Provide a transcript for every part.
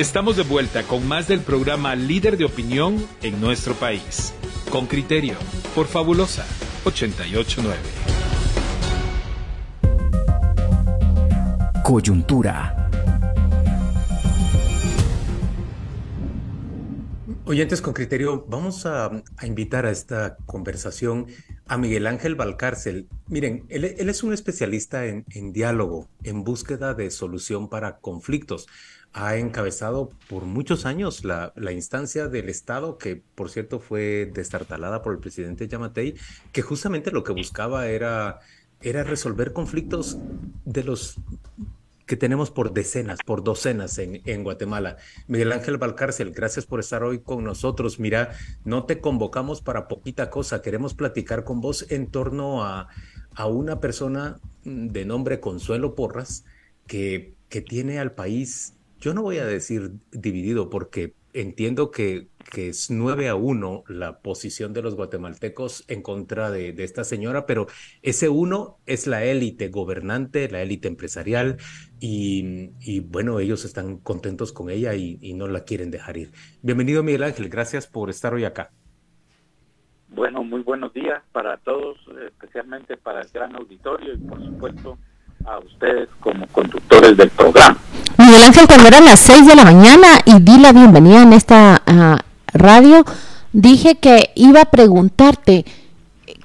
Estamos de vuelta con más del programa Líder de Opinión en nuestro país. Con criterio, por Fabulosa 889. Coyuntura. Oyentes con criterio, vamos a, invitar a esta conversación a Miguel Ángel Valcárcel. Miren, él, es un especialista en, diálogo, en búsqueda de solución para conflictos. Ha encabezado por muchos años la, instancia del Estado, que por cierto fue destartalada por el presidente Yamatei, que justamente lo que buscaba era resolver conflictos de los que tenemos por decenas, por docenas en, en, Guatemala. Miguel Ángel Valcárcel, gracias por estar hoy con nosotros. Mira, no te convocamos para poquita cosa, queremos platicar con vos en torno a, a una persona de nombre Consuelo Porras que, que tiene al país, yo no voy a decir dividido porque entiendo que, que, es 9 a 1 la posición de los guatemaltecos en contra de, esta señora, pero ese uno es la élite gobernante, la élite empresarial, y, y, bueno, ellos están contentos con ella y, y, no la quieren dejar ir. Bienvenido Miguel Ángel, gracias por estar hoy acá. Bueno, muy buenos días para todos, especialmente para el gran auditorio y por supuesto a ustedes como conductores del programa. Miguel Ángel, cuando eran las 6 de la mañana y di la bienvenida en esta uh, radio, dije que iba a preguntarte,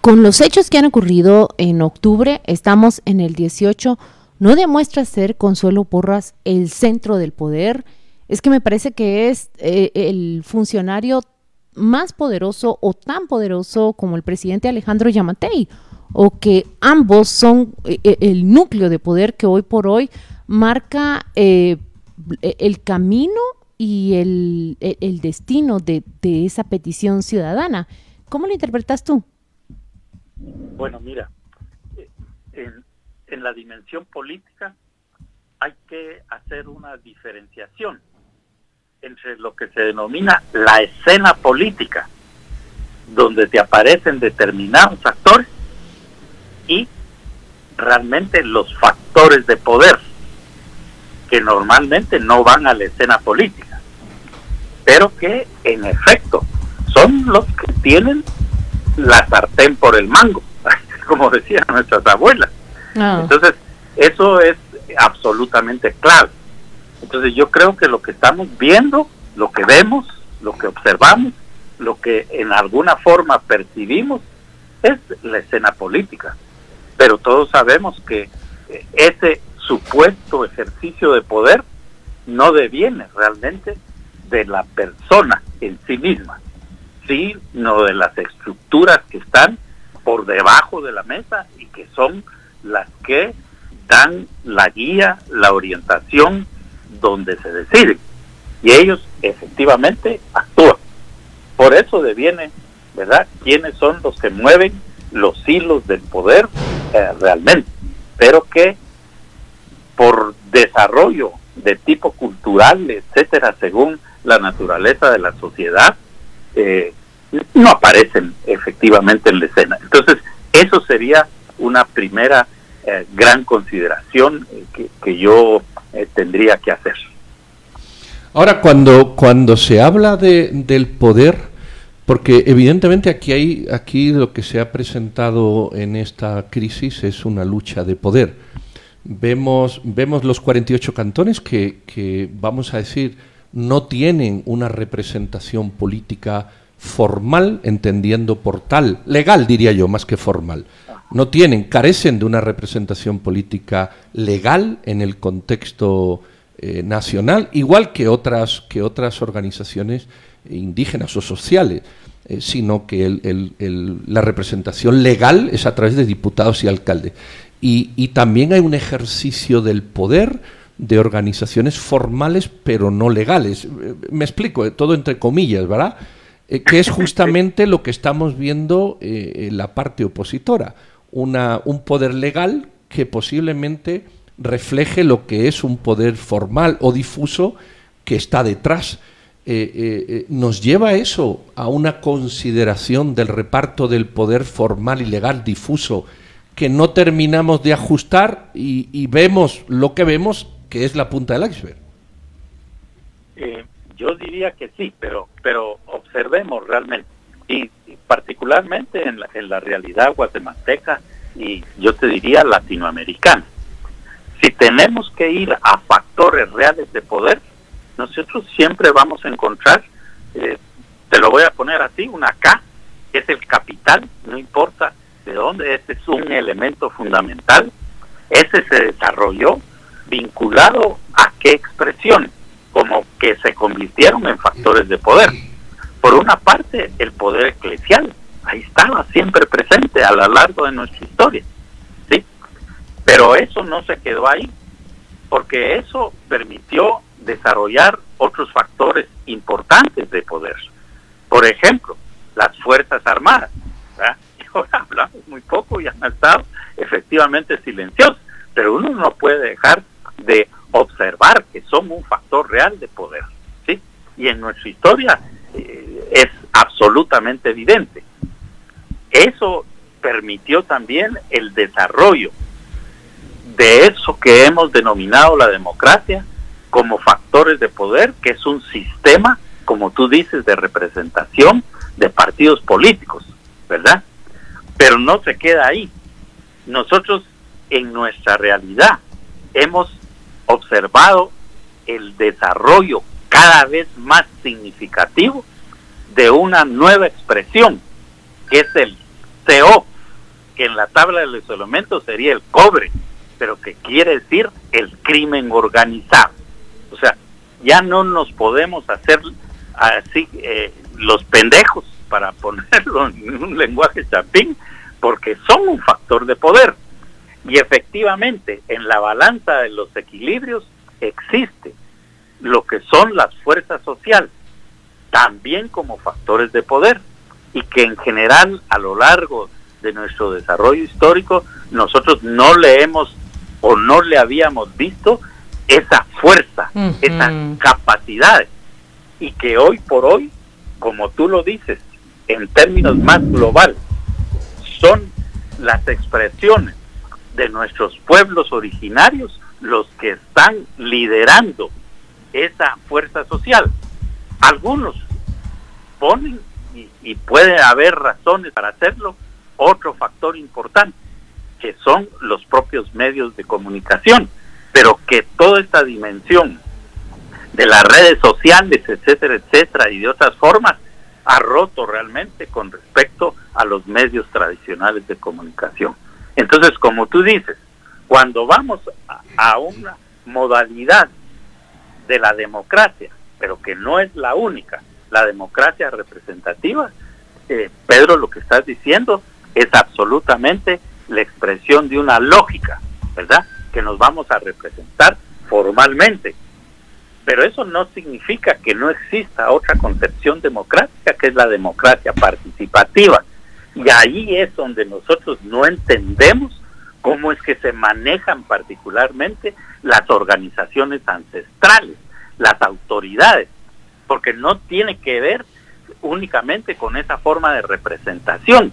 con los hechos que han ocurrido en octubre, estamos en el 18, ¿no demuestra ser Consuelo Porras el centro del poder? Es que me parece que es eh, el funcionario más poderoso o tan poderoso como el presidente Alejandro Yamatei o que ambos son eh, eh, el núcleo de poder que hoy por hoy marca eh, el camino y el, el destino de, de, esa petición ciudadana. ¿Cómo lo interpretas tú? Bueno, mira, en, en la dimensión política hay que hacer una diferenciación entre lo que se denomina la escena política, donde te aparecen determinados actores, y realmente los factores de poder que normalmente no van a la escena política, pero que en efecto son los que tienen la sartén por el mango, como decían nuestras abuelas. Ah. Entonces, eso es absolutamente clave. Entonces, yo creo que lo que estamos viendo, lo que vemos, lo que observamos, lo que en alguna forma percibimos, es la escena política pero todos sabemos que eh, ese supuesto ejercicio de poder no deviene realmente de la persona en sí misma, sino de las estructuras que están por debajo de la mesa y que son las que dan la guía, la orientación donde se decide. Y ellos efectivamente actúan. Por eso deviene, ¿verdad?, quiénes son los que mueven los hilos del poder eh, realmente, pero que por desarrollo de tipo cultural, etcétera, según la naturaleza de la sociedad, eh, no aparecen efectivamente en la escena. Entonces, eso sería una primera eh, gran consideración que, que, yo tendría que hacer. Ahora, cuando, cuando se habla de, del poder, porque evidentemente aquí hay aquí lo que se ha presentado en esta crisis es una lucha de poder. Vemos vemos los 48 cantones que, que vamos a decir no tienen una representación política formal, entendiendo por tal, legal diría yo, más que formal. No tienen, carecen de una representación política legal en el contexto eh, nacional, igual que otras, que otras organizaciones indígenas o sociales, eh, sino que el, la representación legal es a través de diputados y alcaldes. Y, también hay un ejercicio del poder de organizaciones formales pero no legales. Eh, me explico, eh, todo entre comillas, ¿verdad? que es justamente lo que estamos viendo en la parte opositora. Una, un poder legal que posiblemente refleje lo que es un poder formal o difuso que está detrás. Eh, eh, eh, nos lleva eso a una consideración del reparto del poder formal y legal difuso que no terminamos de ajustar y, vemos lo que vemos que es la punta del iceberg. Yo diría que sí, pero, pero observemos realmente. Y, particularmente en la, en la realidad guatemalteca y yo te diría latinoamericana. Si tenemos que ir a factores reales de poder, nosotros siempre vamos a encontrar, eh, te lo voy a poner así, una K, que es el capital, no importa de dónde, este es un elemento fundamental. Ese se desarrolló vinculado a qué expresiones, como que se convirtieron en factores de poder. Por una parte, el poder eclesial, ahí estaba siempre presente a lo largo de nuestra historia, ¿sí? Pero eso no se quedó ahí, porque eso permitió desarrollar otros factores importantes de poder. Por ejemplo, las Fuerzas Armadas. Ahora hablamos muy poco y han estado efectivamente silenciosos, pero uno no puede dejar de observar que son un factor real de poder. ¿sí? Y en nuestra historia eh, es absolutamente evidente. Eso permitió también el desarrollo de eso que hemos denominado la democracia como factores de poder, que es un sistema, como tú dices, de representación de partidos políticos, ¿verdad? Pero no se queda ahí. Nosotros en nuestra realidad hemos observado el desarrollo cada vez más significativo de una nueva expresión, que es el CO, que en la tabla de los elementos sería el cobre, pero que quiere decir el crimen organizado. O sea, ya no nos podemos hacer así eh, los pendejos, para ponerlo en un lenguaje chapín, porque son un factor de poder. Y efectivamente, en la balanza de los equilibrios existe lo que son las fuerzas sociales, también como factores de poder, y que en general a lo largo de nuestro desarrollo histórico nosotros no le hemos o no le habíamos visto esa fuerza, esas capacidades, y que hoy por hoy, como tú lo dices, en términos más global, son las expresiones de nuestros pueblos originarios los que están liderando esa fuerza social. Algunos ponen, y, y, puede haber razones para hacerlo, otro factor importante, que son los propios medios de comunicación, pero que toda esta dimensión de las redes sociales, etcétera, etcétera, y de otras formas, ha roto realmente con respecto a los medios tradicionales de comunicación. Entonces, como tú dices, cuando vamos a, una modalidad de la democracia, pero que no es la única, la democracia representativa, eh, Pedro, lo que estás diciendo es absolutamente la expresión de una lógica, ¿verdad? Que nos vamos a representar formalmente. Pero eso no significa que no exista otra concepción democrática, que es la democracia participativa. Y ahí es donde nosotros no entendemos cómo es que se manejan particularmente las organizaciones ancestrales, las autoridades, porque no tiene que ver únicamente con esa forma de representación.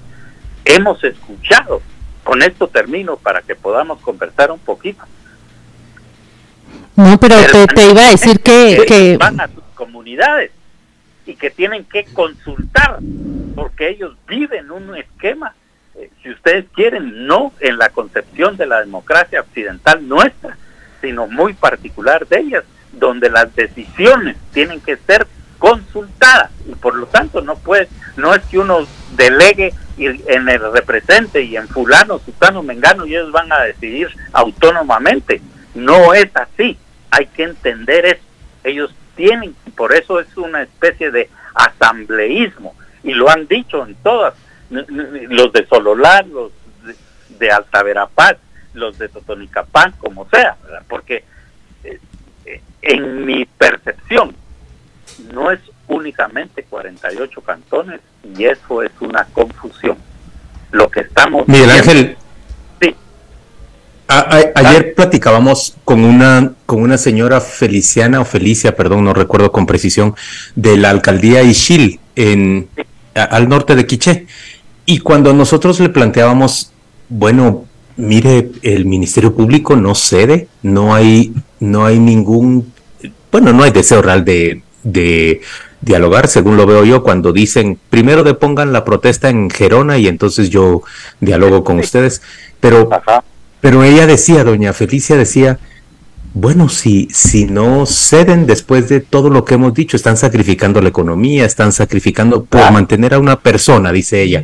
Hemos escuchado, con esto termino para que podamos conversar un poquito. No, pero te, iba a decir que, que... Van a sus comunidades y que tienen que consultar porque ellos viven un esquema, eh, si ustedes quieren, no en la concepción de la democracia occidental nuestra, sino muy particular de ellas, donde las decisiones tienen que ser consultadas y por lo tanto no puede, no es que uno delegue en el represente y en fulano, sutano, mengano y ellos van a decidir autónomamente. No es así, hay que entender eso. Ellos tienen, por eso es una especie de asambleísmo, y lo han dicho en todas, los de Sololá, los de, Alta Verapaz, los de Totonicapán, como sea, porque eh, eh, en mi percepción no es únicamente 48 cantones y eso es una confusión. Lo que estamos... Miguel Ángel, ayer platicábamos con una, con una señora Feliciana o Felicia, perdón, no recuerdo con precisión, de la alcaldía Ishil, en, al norte de Quiché. Y cuando nosotros le planteábamos, bueno, mire, el Ministerio Público no cede, no hay, no hay ningún, bueno, no hay deseo real de, de dialogar, según lo veo yo, cuando dicen primero depongan la protesta en Gerona y entonces yo dialogo con ustedes. Pero, pero ella decía, doña Felicia decía, bueno, si, si no ceden después de todo lo que hemos dicho, están sacrificando la economía, están sacrificando por mantener a una persona, dice ella.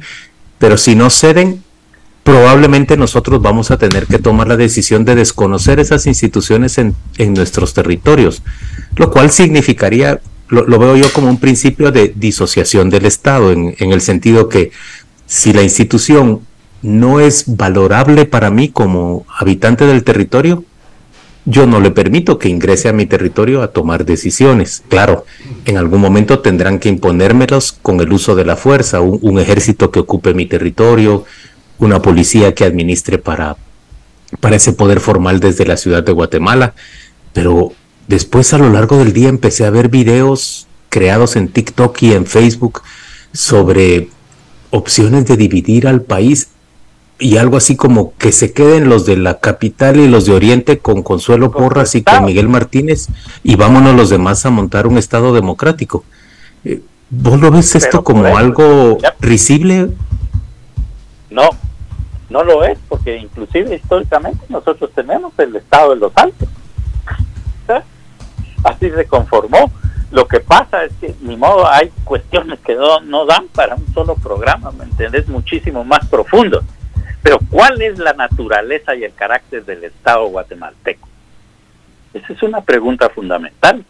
Pero si no ceden, probablemente nosotros vamos a tener que tomar la decisión de desconocer esas instituciones en, en nuestros territorios, lo cual significaría, lo, veo yo como un principio de disociación del Estado, en, en el sentido que si la institución no es valorable para mí como habitante del territorio, yo no le permito que ingrese a mi territorio a tomar decisiones. Claro, en algún momento tendrán que imponérmelos con el uso de la fuerza, un, ejército que ocupe mi territorio, una policía que administre para, para ese poder formal desde la ciudad de Guatemala. Pero después a lo largo del día empecé a ver videos creados en TikTok y en Facebook sobre opciones de dividir al país y algo así como que se queden los de la capital y los de Oriente con Consuelo Porras y con Miguel Martínez y vámonos los demás a montar un Estado democrático. Eh, ¿Vos lo ves esto como algo risible? No, no lo es, porque inclusive históricamente nosotros tenemos el Estado de los Altos. Así se conformó. Lo que pasa es que, ni modo, hay cuestiones que no, no dan para un solo programa, ¿me entendés? Muchísimo más profundo. Pero ¿cuál es la naturaleza y el carácter del Estado guatemalteco? Esa es una pregunta fundamental,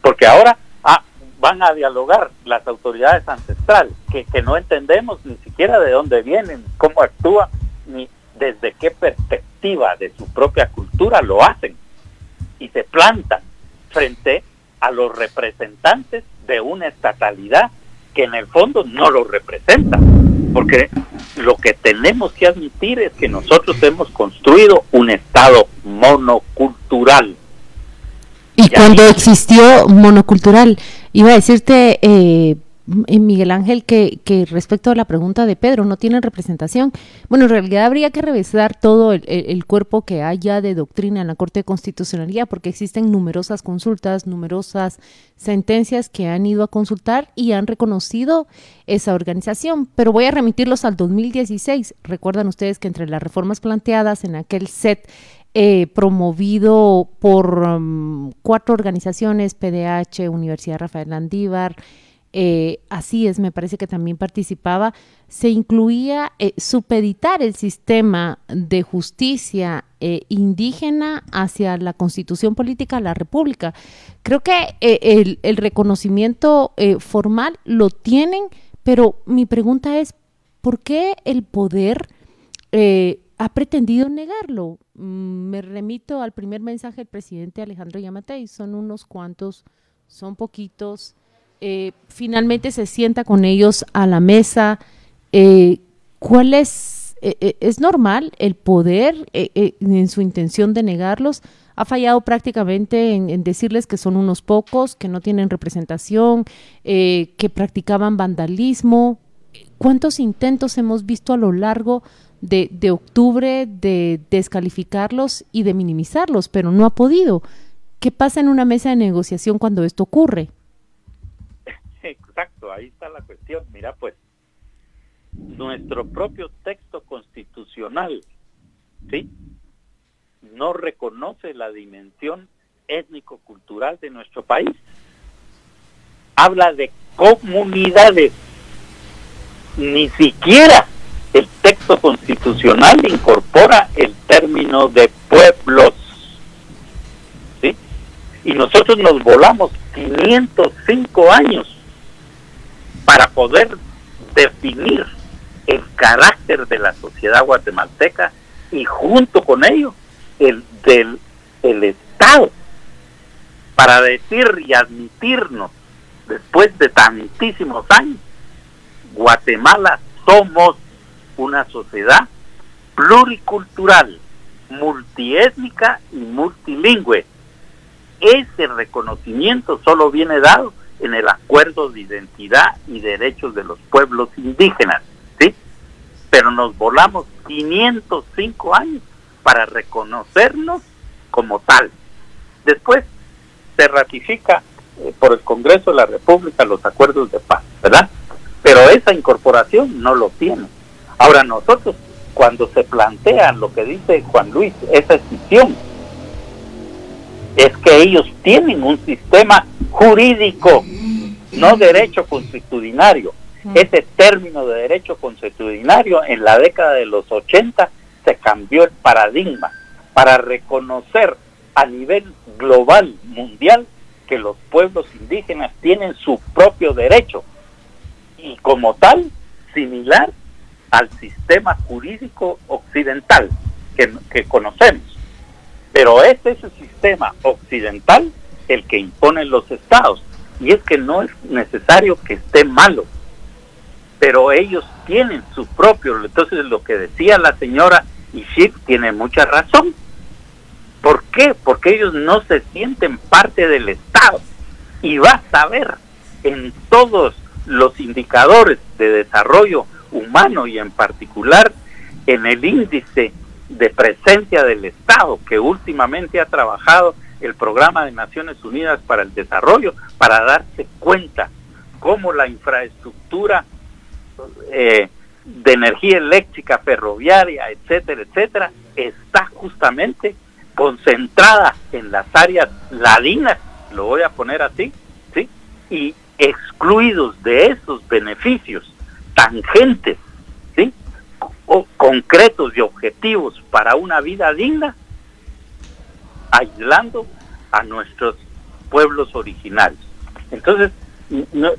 porque ahora ah, van a dialogar las autoridades ancestrales, que, que no entendemos ni siquiera de dónde vienen, cómo actúan, ni desde qué perspectiva de su propia cultura lo hacen, y se plantan frente a los representantes de una estatalidad que en el fondo no lo representa porque lo que tenemos que admitir es que nosotros hemos construido un Estado monocultural. Y, cuando existió monocultural, iba a decirte, eh, Miguel Ángel, que, que, respecto a la pregunta de Pedro, no tienen representación. Bueno, en realidad habría que revisar todo el, cuerpo que haya de doctrina en la Corte de Constitucionalidad, porque existen numerosas consultas, numerosas sentencias que han ido a consultar y han reconocido esa organización. Pero voy a remitirlos al 2016. Recuerdan ustedes que entre las reformas planteadas en aquel set eh, promovido por um, cuatro organizaciones, PDH, Universidad Rafael Landívar, eh, así es, me parece que también participaba, se incluía eh, supeditar el sistema de justicia eh, indígena hacia la constitución política de la República. Creo que el, el, reconocimiento formal lo tienen, pero mi pregunta es, ¿por qué el poder ha pretendido negarlo? Mm, me remito al primer mensaje del presidente Alejandro Yamatei, son unos cuantos, son poquitos eh, finalmente se sienta con ellos a la mesa. Eh, ¿Cuál es, eh, es normal el poder en su intención de negarlos? Ha fallado prácticamente en, decirles que son unos pocos, que no tienen representación, que practicaban vandalismo. ¿Cuántos intentos hemos visto a lo largo de, de octubre de descalificarlos y de minimizarlos, pero no ha podido? ¿Qué pasa en una mesa de negociación cuando esto ocurre? Exacto, ahí está la cuestión. Mira, pues, nuestro propio texto constitucional, ¿sí? No reconoce la dimensión étnico-cultural de nuestro país. Habla de comunidades. Ni siquiera el texto constitucional incorpora el término de pueblos. ¿Sí? Y nosotros nos volamos 505 años para poder definir el carácter de la sociedad guatemalteca y junto con ello el del el Estado para decir y admitirnos después de tantísimos años Guatemala somos una sociedad pluricultural, multiétnica y multilingüe. Ese reconocimiento solo viene dado en el acuerdo de identidad y derechos de los pueblos indígenas, ¿sí? Pero nos volamos 505 años para reconocernos como tal. Después se ratifica eh, por el Congreso de la República los acuerdos de paz, ¿verdad? Pero esa incorporación no lo tiene. Ahora nosotros, cuando se plantea lo que dice Juan Luis, esa escisión, es que ellos tienen un sistema jurídico, no derecho constitucionario. Ese término de derecho constitucionario en la década de los 80 se cambió el paradigma para reconocer a nivel global, mundial, que los pueblos indígenas tienen su propio derecho y como tal similar al sistema jurídico occidental que, que conocemos. Pero es ese sistema occidental el que imponen los estados. Y es que no es necesario que esté malo, pero ellos tienen su propio. Entonces lo que decía la señora Ishik tiene mucha razón. ¿Por qué? Porque ellos no se sienten parte del Estado. Y vas a ver en todos los indicadores de desarrollo humano y en particular en el índice de presencia del Estado que últimamente ha trabajado el Programa de Naciones Unidas para el Desarrollo para darse cuenta cómo la infraestructura eh, de energía eléctrica, ferroviaria, etcétera, etcétera, está justamente concentrada en las áreas ladinas, lo voy a poner así, ¿sí? Y excluidos de esos beneficios tangentes. O concretos y objetivos para una vida digna, aislando a nuestros pueblos originarios. Entonces,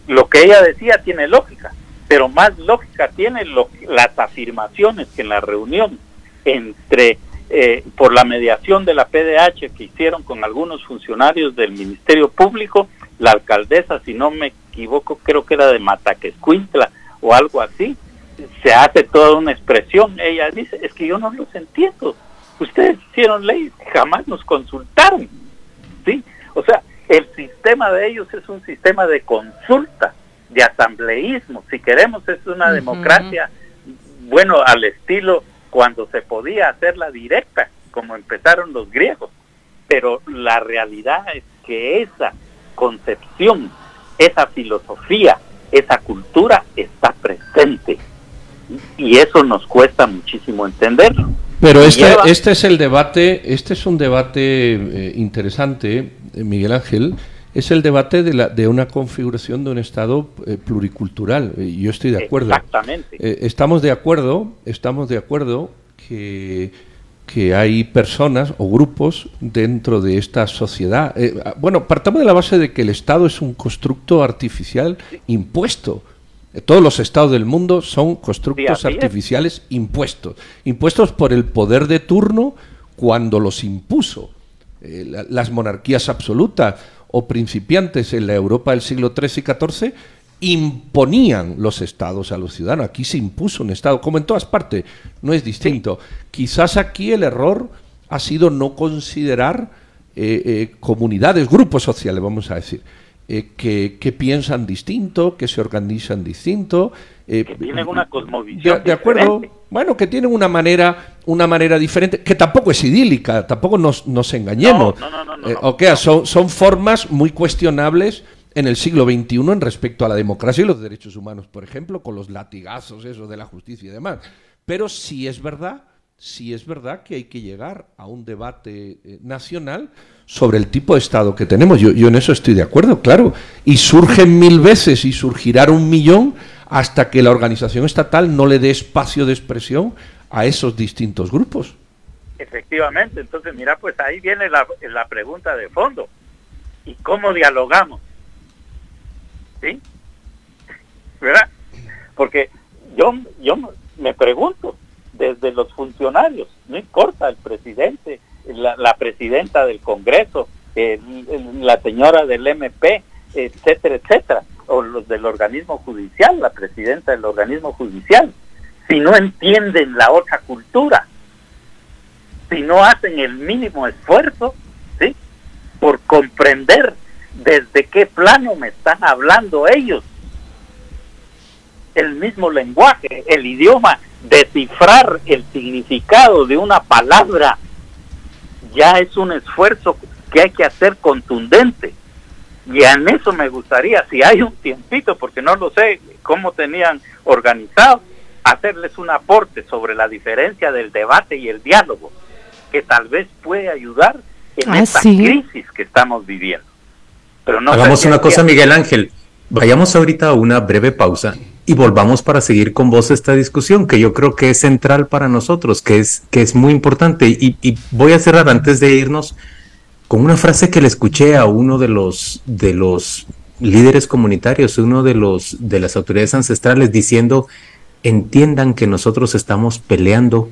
lo que ella decía tiene lógica, pero más lógica tiene las afirmaciones que en la reunión entre eh, por la mediación de la PDH que hicieron con algunos funcionarios del Ministerio Público, la alcaldesa, si no me equivoco, creo que era de Mataquescuintla o algo así, se hace toda una expresión. Ella dice, es que yo no los entiendo. Ustedes hicieron leyes, jamás nos consultaron. ¿Sí? O sea, el sistema de ellos es un sistema de consulta, de asambleísmo. Si queremos, es una democracia, bueno, al estilo cuando se podía hacerla directa, como empezaron los griegos. Pero la realidad es que esa concepción, esa filosofía, esa cultura está presente. Y eso nos cuesta muchísimo entenderlo. Pero este, este es el debate, este es un debate eh, interesante, eh, Miguel Ángel, es el debate de, la, de una configuración de un Estado eh, pluricultural. Y yo estoy de acuerdo. Exactamente. estamos de acuerdo, estamos de acuerdo que, que hay personas o grupos dentro de esta sociedad. Ah, bueno, partamos de la base de que el Estado es un constructo artificial impuesto todos los estados del mundo son constructos artificiales impuestos, impuestos por el poder de turno cuando los impuso. Eh, las monarquías absolutas o principiantes en la Europa del siglo XIII y XIV imponían los estados a los ciudadanos. Aquí se impuso un estado, como en todas partes, no es distinto. Quizás aquí el error ha sido no considerar eh, eh, comunidades, grupos sociales, vamos a decir. Eh, que, piensan distinto, que se organizan distinto. Eh, que tienen una cosmovisión. De, acuerdo. Bueno, que tienen una manera, una manera diferente, que tampoco es idílica, tampoco nos, nos engañemos. No, no, no, eh, son, son formas muy cuestionables en el siglo XXI en respecto a la democracia y los derechos humanos, por ejemplo, con los latigazos, eso de la justicia y demás. Pero sí es verdad si es verdad que hay que llegar a un debate eh, nacional sobre el tipo de Estado que tenemos. Yo, en eso estoy de acuerdo, claro. Y surgen mil veces y surgirán un millón hasta que la organización estatal no le dé espacio de expresión a esos distintos grupos. Efectivamente, entonces mira, pues ahí viene la, la pregunta de fondo. ¿Y cómo dialogamos? ¿Sí? ¿Verdad? Porque yo, yo me pregunto, desde los funcionarios, no importa el presidente, la, presidenta del Congreso, la señora del MP, etcétera, etcétera, o los del organismo judicial, la presidenta del organismo judicial, si no entienden la otra cultura, si no hacen el mínimo esfuerzo, ¿sí? Por comprender desde qué plano me están hablando ellos, el mismo lenguaje, el idioma descifrar el significado de una palabra ya es un esfuerzo que hay que hacer contundente. Y en eso me gustaría, si hay un tiempito, porque no lo sé cómo tenían organizado, hacerles un aporte sobre la diferencia del debate y el diálogo, que tal vez puede ayudar en Ah, esta sí. crisis que estamos viviendo. Pero no Hagamos una cosa. Miguel Ángel. Vayamos ahorita a una breve pausa y volvamos para seguir con vos esta discusión que yo creo que es central para nosotros, que es, que es muy importante. Y, y voy a cerrar antes de irnos con una frase que le escuché a uno de los, de los líderes comunitarios, uno de los de las autoridades ancestrales, diciendo entiendan que nosotros estamos peleando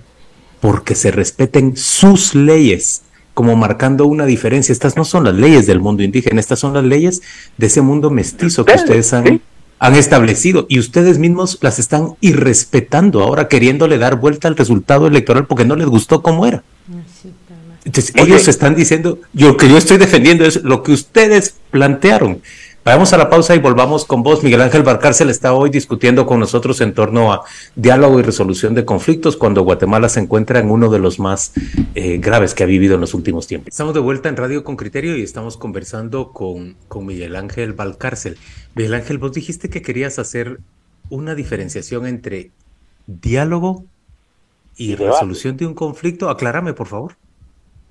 porque se respeten sus leyes, como marcando una diferencia. Estas no son las leyes del mundo indígena, estas son las leyes de ese mundo mestizo que ustedes han. Han establecido y ustedes mismos las están irrespetando ahora, queriéndole dar vuelta al resultado electoral porque no les gustó cómo era. Entonces, Muy ellos bien. están diciendo, yo lo que yo estoy defendiendo es lo que ustedes plantearon. Vamos a la pausa y volvamos con vos. Miguel Ángel Barcárcel está hoy discutiendo con nosotros en torno a diálogo y resolución de conflictos cuando Guatemala se encuentra en uno de los más eh, graves que ha vivido en los últimos tiempos. Estamos de vuelta en Radio con Criterio y estamos conversando con, con Miguel Ángel Valcárcel. Miguel Ángel, vos dijiste que querías hacer una diferenciación entre diálogo y, Y resolución de un conflicto. Aclárame, por favor.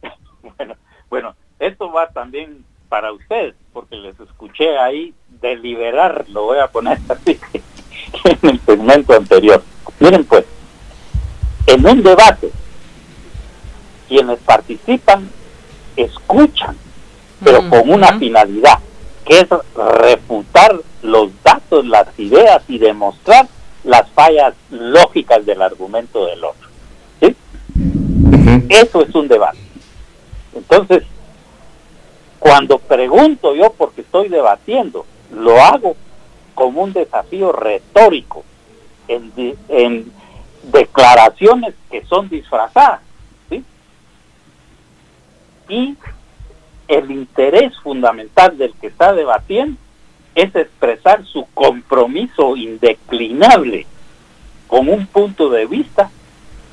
Bueno, bueno, esto va también para ustedes, porque les escuché ahí deliberar, lo voy a poner así, en el segmento anterior. Miren pues, en un debate, quienes participan escuchan, pero con una finalidad, que es refutar los datos, las ideas y demostrar las fallas lógicas del argumento del otro. ¿sí? Eso es un debate. Entonces, cuando pregunto yo porque estoy debatiendo, lo hago como un desafío retórico, en, declaraciones que son disfrazadas. Y el interés fundamental del que está debatiendo es expresar su compromiso indeclinable con un punto de vista,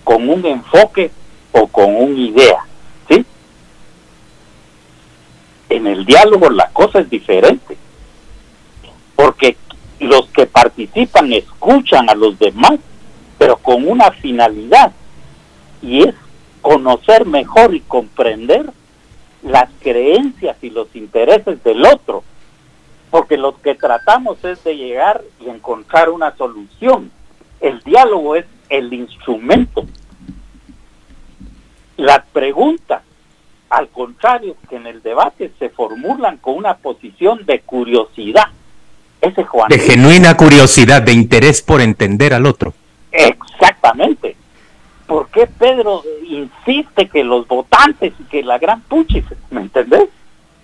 con un enfoque o con una idea. ¿sí? En el diálogo la cosa es diferente, porque los que participan escuchan a los demás, pero con una finalidad, y es conocer mejor y comprender las creencias y los intereses del otro, porque lo que tratamos es de llegar y encontrar una solución. El diálogo es el instrumento. Las preguntas, al contrario, que en el debate se formulan con una posición de curiosidad. Ese Juan. De genuina curiosidad, de interés por entender al otro. Exactamente. ¿Por qué Pedro insiste que los votantes y que la gran puchis, ¿me entendés?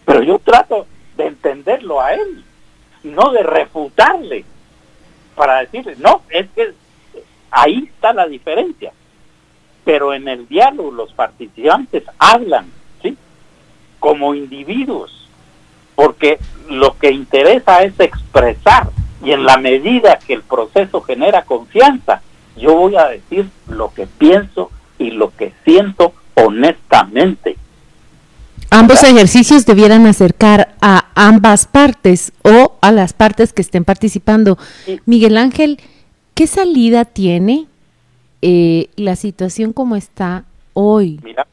Pero yo trato de entenderlo a él, no de refutarle, para decirle, no, es que ahí está la diferencia. Pero en el diálogo los participantes hablan. Como individuos, porque lo que interesa es expresar y en la medida que el proceso genera confianza, yo voy a decir lo que pienso y lo que siento honestamente. Ambos ejercicios debieran acercar a ambas partes o a las partes que estén participando. Sí. Miguel Ángel, ¿qué salida tiene eh, la situación como está hoy? Mira,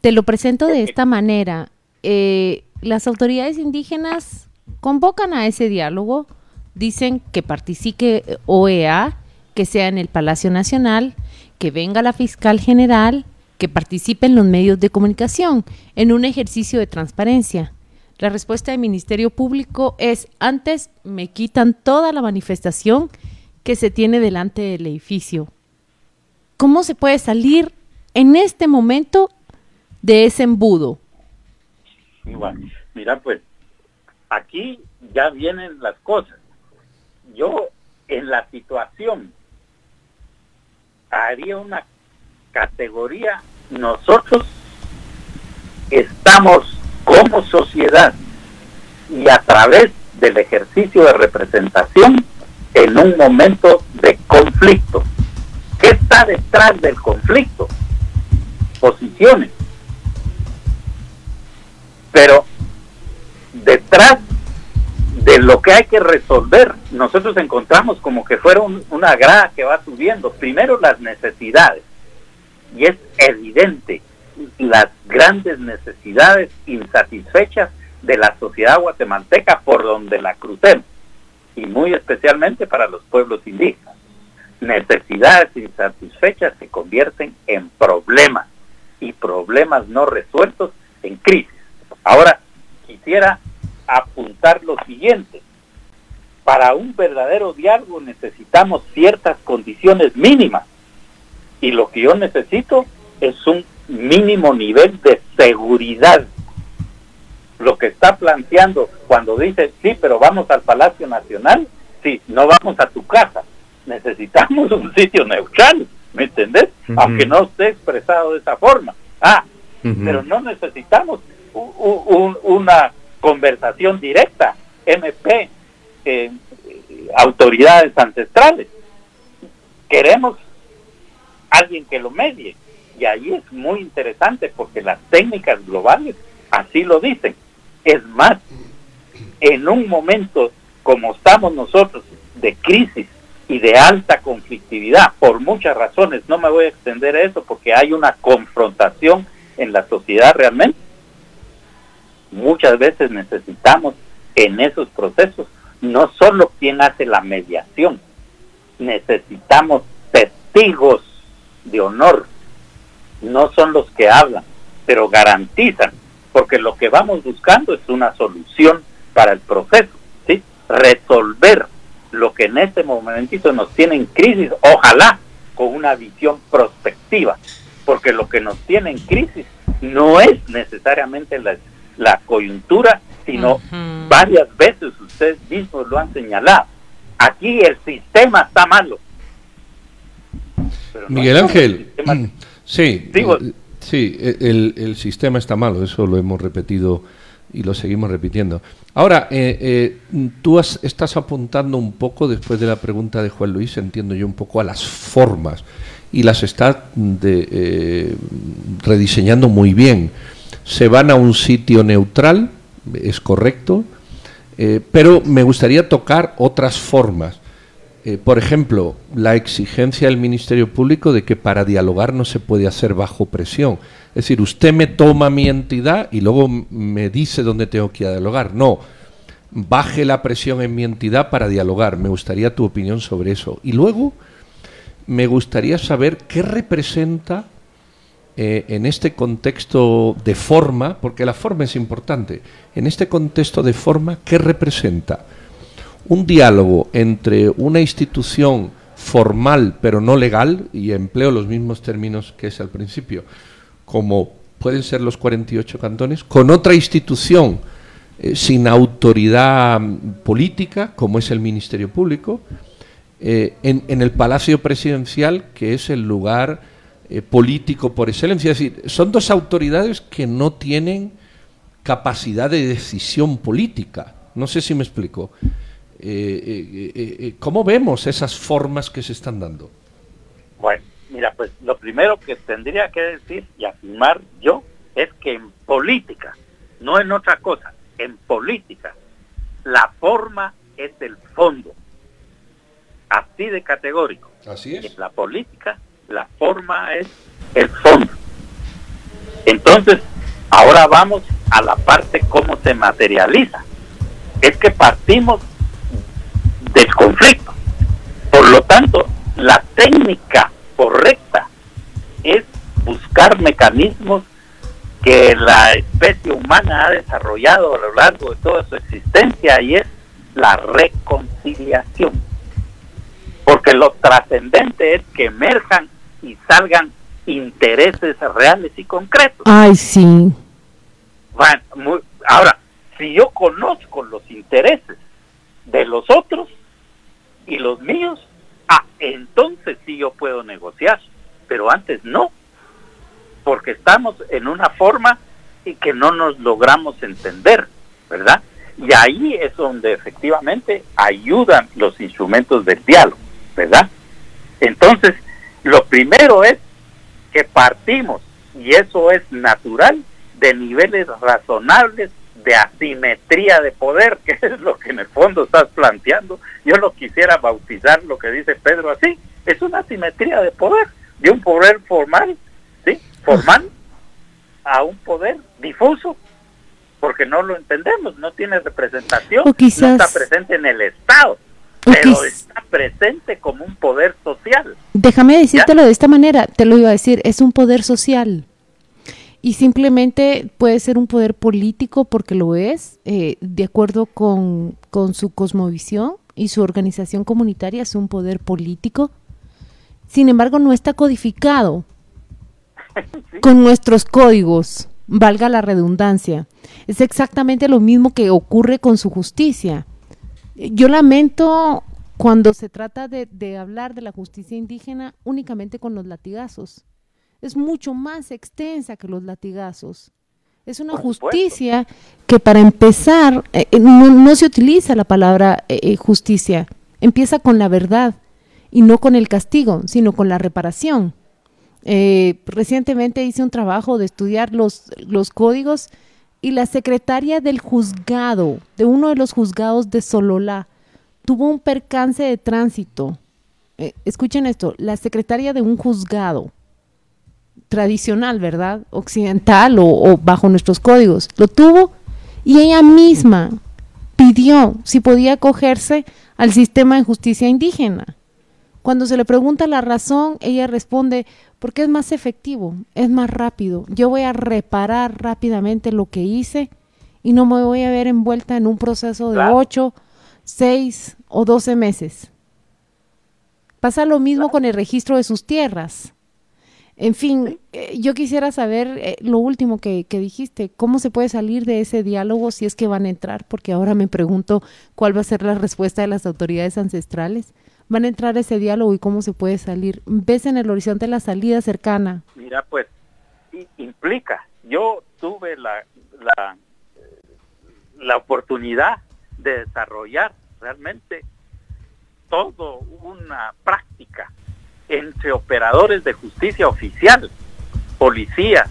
Te lo presento de esta manera. Eh, las autoridades indígenas convocan a ese diálogo, dicen que participe OEA, que sea en el Palacio Nacional, que venga la fiscal general, que participen los medios de comunicación en un ejercicio de transparencia. La respuesta del Ministerio Público es, antes me quitan toda la manifestación que se tiene delante del edificio. ¿Cómo se puede salir en este momento de ese embudo? Igual. Mira, pues aquí ya vienen las cosas. Yo en la situación haría una categoría, nosotros estamos como sociedad y a través del ejercicio de representación en un momento de conflicto. ¿Qué está detrás del conflicto? Posiciones. Pero detrás de lo que hay que resolver, nosotros encontramos como que fuera una grada que va subiendo. Primero las necesidades, y es evidente las grandes necesidades insatisfechas de la sociedad guatemalteca por donde la crucemos, y muy especialmente para los pueblos indígenas. Necesidades insatisfechas se convierten en problemas y problemas no resueltos en crisis. Ahora, quisiera apuntar lo siguiente. Para un verdadero diálogo necesitamos ciertas condiciones mínimas. Y lo que yo necesito es un mínimo nivel de seguridad. Lo que está planteando cuando dice, sí, pero vamos al Palacio Nacional, sí, no vamos a tu casa. Necesitamos un sitio neutral, ¿me entendés? Aunque no esté expresado de esa forma. Ah, pero no necesitamos una conversación directa, MP, eh, autoridades ancestrales. Queremos alguien que lo medie. Y ahí es muy interesante porque las técnicas globales así lo dicen. Es más, en un momento como estamos nosotros de crisis y de alta conflictividad, por muchas razones, no me voy a extender a eso porque hay una confrontación en la sociedad realmente, muchas veces necesitamos en esos procesos no solo quien hace la mediación, necesitamos testigos de honor, no son los que hablan, pero garantizan, porque lo que vamos buscando es una solución para el proceso, ¿sí? resolver lo que en este momentito nos tiene en crisis, ojalá con una visión prospectiva, porque lo que nos tiene en crisis no es necesariamente la la coyuntura, sino varias veces ustedes mismos lo han señalado. Aquí el sistema está malo. Miguel Ángel, sí, sí, el, el, sistema está malo, eso lo hemos repetido y lo seguimos repitiendo. Ahora, eh, eh, tú estás apuntando un poco, después de la pregunta de Juan Luis, entiendo yo un poco a las formas y las está de, eh, rediseñando muy bien se van a un sitio neutral, es correcto, eh, pero me gustaría tocar otras formas. Eh, por ejemplo, la exigencia del Ministerio Público de que para dialogar no se puede hacer bajo presión. Es decir, usted me toma mi entidad y luego me dice dónde tengo que dialogar. No, baje la presión en mi entidad para dialogar. Me gustaría tu opinión sobre eso. Y luego me gustaría saber qué representa eh, en este contexto de forma, porque la forma es importante, en este contexto de forma, ¿qué representa? Un diálogo entre una institución formal pero no legal, y empleo los mismos términos que es al principio, como pueden ser los 48 cantones, con otra institución eh, sin autoridad política, como es el Ministerio Público, eh, en, el Palacio Presidencial, que es el lugar eh, político por excelencia. Es decir, son dos autoridades que no tienen capacidad de decisión política. No sé si me explico. Eh, eh, ¿Cómo vemos esas formas que se están dando? Bueno, mira, pues lo primero que tendría que decir y afirmar yo es que en política, no en otra cosa, en política, la forma es el fondo. Así de categórico. Así es. En la política la forma es el fondo. Entonces, ahora vamos a la parte cómo se materializa. Es que partimos del conflicto. Por lo tanto, la técnica correcta es buscar mecanismos que la especie humana ha desarrollado a lo largo de toda su existencia y es la reconciliación. Porque lo trascendente es que emerjan y salgan intereses reales y concretos. Ay, sí. Bueno, ahora, si yo conozco los intereses de los otros y los míos, ah, entonces sí yo puedo negociar, pero antes no, porque estamos en una forma y que no nos logramos entender, ¿verdad? Y ahí es donde efectivamente ayudan los instrumentos del diálogo, ¿verdad? Entonces, lo primero es que partimos, y eso es natural, de niveles razonables de asimetría de poder, que es lo que en el fondo estás planteando. Yo lo quisiera bautizar lo que dice Pedro así, es una asimetría de poder, de un poder formal, ¿sí? Formal a un poder difuso, porque no lo entendemos, no tiene representación, no está presente en el Estado, pero está presente como un poder social. Déjame decírtelo de esta manera, te lo iba a decir, es un poder social y simplemente puede ser un poder político porque lo es, eh, de acuerdo con, con, su cosmovisión y su organización comunitaria es un poder político. Sin embargo, no está codificado con nuestros códigos, valga la redundancia. Es exactamente lo mismo que ocurre con su justicia. Yo lamento cuando se trata de, de hablar de la justicia indígena únicamente con los latigazos es mucho más extensa que los latigazos. Es una justicia que para empezar, eh, eh, no, se utiliza la palabra eh, justicia, empieza con la verdad y no con el castigo, sino con la reparación. recientemente hice un trabajo de estudiar los, los códigos y la secretaria del juzgado, de uno de los juzgados de Sololá, tuvo un percance de tránsito. escuchen esto, la secretaria de un juzgado tradicional, ¿verdad? Occidental o, bajo nuestros códigos. Lo tuvo y ella misma pidió si podía acogerse al sistema de justicia indígena. Cuando se le pregunta la razón, ella responde, porque es más efectivo, es más rápido. Yo voy a reparar rápidamente lo que hice y no me voy a ver envuelta en un proceso de 8, 6 o 12 meses. Pasa lo mismo con el registro de sus tierras. En fin, eh, yo quisiera saber eh, lo último que, dijiste, cómo se puede salir de ese diálogo si es que van a entrar, porque ahora me pregunto cuál va a ser la respuesta de las autoridades ancestrales. ¿Van a entrar ese diálogo y cómo se puede salir? ¿Ves en el horizonte la salida cercana? Mira, pues implica, yo tuve la, la, oportunidad de desarrollar realmente todo una práctica entre operadores de justicia oficial, policías,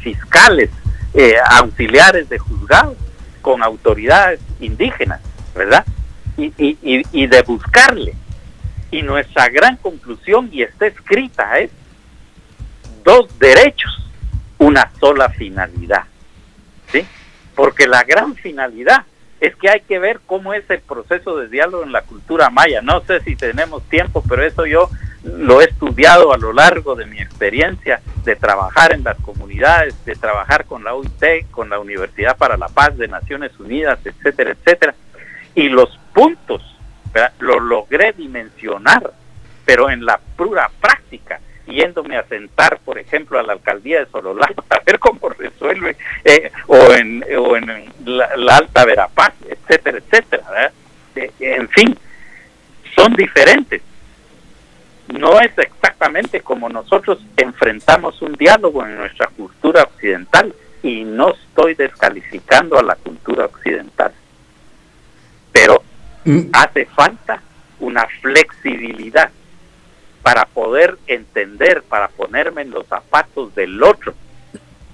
fiscales, eh, auxiliares de juzgados, con autoridades indígenas, ¿verdad? Y, y, de buscarle. Y nuestra gran conclusión, y está escrita, es dos derechos, una sola finalidad. ¿Sí? Porque la gran finalidad es que hay que ver cómo es el proceso de diálogo en la cultura maya. No sé si tenemos tiempo, pero eso yo lo he estudiado a lo largo de mi experiencia de trabajar en las comunidades, de trabajar con la UIT, con la Universidad para la Paz de Naciones Unidas, etcétera, etcétera. Y los puntos lo logré dimensionar, pero en la pura práctica, yéndome a sentar, por ejemplo, a la alcaldía de Sololá a ver cómo resuelve, eh, o en, o en la, Alta Verapaz, etcétera, etcétera. Eh, en fin, son diferentes no es exactamente como nosotros enfrentamos un diálogo en nuestra cultura occidental y no estoy descalificando a la cultura occidental. Pero. Hace falta una flexibilidad para poder entender, para ponerme en los zapatos del otro,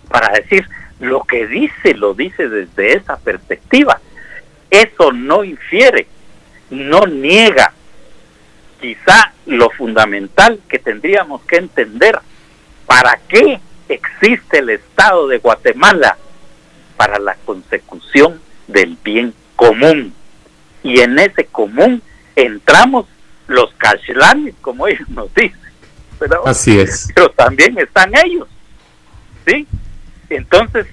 para decir lo que dice, lo dice desde esa perspectiva. Eso no infiere, no niega, quizá lo fundamental que tendríamos que entender, ¿para qué existe el Estado de Guatemala? Para la consecución del bien común. Y en ese común entramos los cashlanes, como ellos nos dicen. Pero, Así es. Pero también están ellos. ¿Sí? Entonces,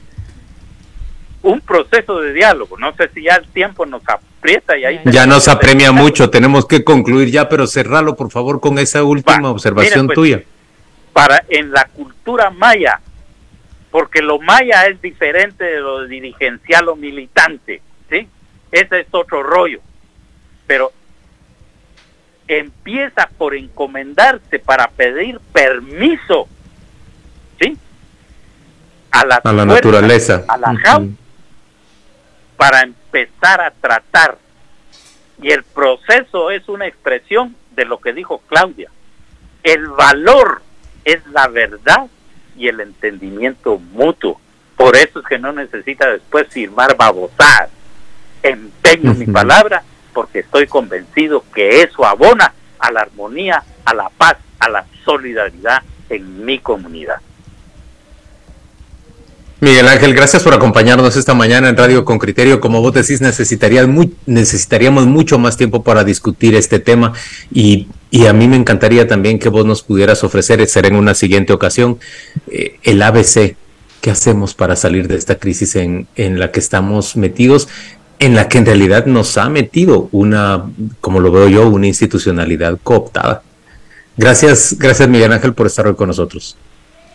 un proceso de diálogo. No sé si ya el tiempo nos aprieta y ahí... Ya nos apremia mucho, tenemos que concluir ya, pero cerralo por favor con esa última observación pues, tuya. Para en la cultura maya, porque lo maya es diferente de lo dirigencial o militante. Ese es otro rollo. Pero empieza por encomendarse para pedir permiso, ¿sí? A la, naturaleza. A la para empezar a tratar. Y el proceso es una expresión de lo que dijo Claudia. El valor es la verdad y el entendimiento mutuo. Por eso es que no necesita después firmar babosadas. Empeño mi palabra porque estoy convencido que eso abona a la armonía, a la paz, a la solidaridad en mi comunidad. Miguel Ángel, gracias por acompañarnos esta mañana en Radio con Criterio. Como vos decís, muy, necesitaríamos mucho más tiempo para discutir este tema y, a mí me encantaría también que vos nos pudieras ofrecer, ser en una siguiente ocasión, eh, el ABC. ¿Qué hacemos para salir de esta crisis en, en la que estamos metidos? En la que en realidad nos ha metido una, como lo veo yo, una institucionalidad cooptada. Gracias, gracias Miguel Ángel por estar hoy con nosotros.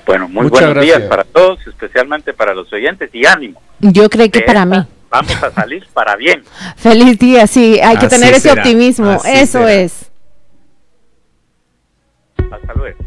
Bueno, muy buenos días para todos, especialmente para los oyentes y ánimo. Yo creo que para mí. Vamos a salir para bien. Feliz día, sí, hay que tener ese optimismo, eso es. Hasta luego.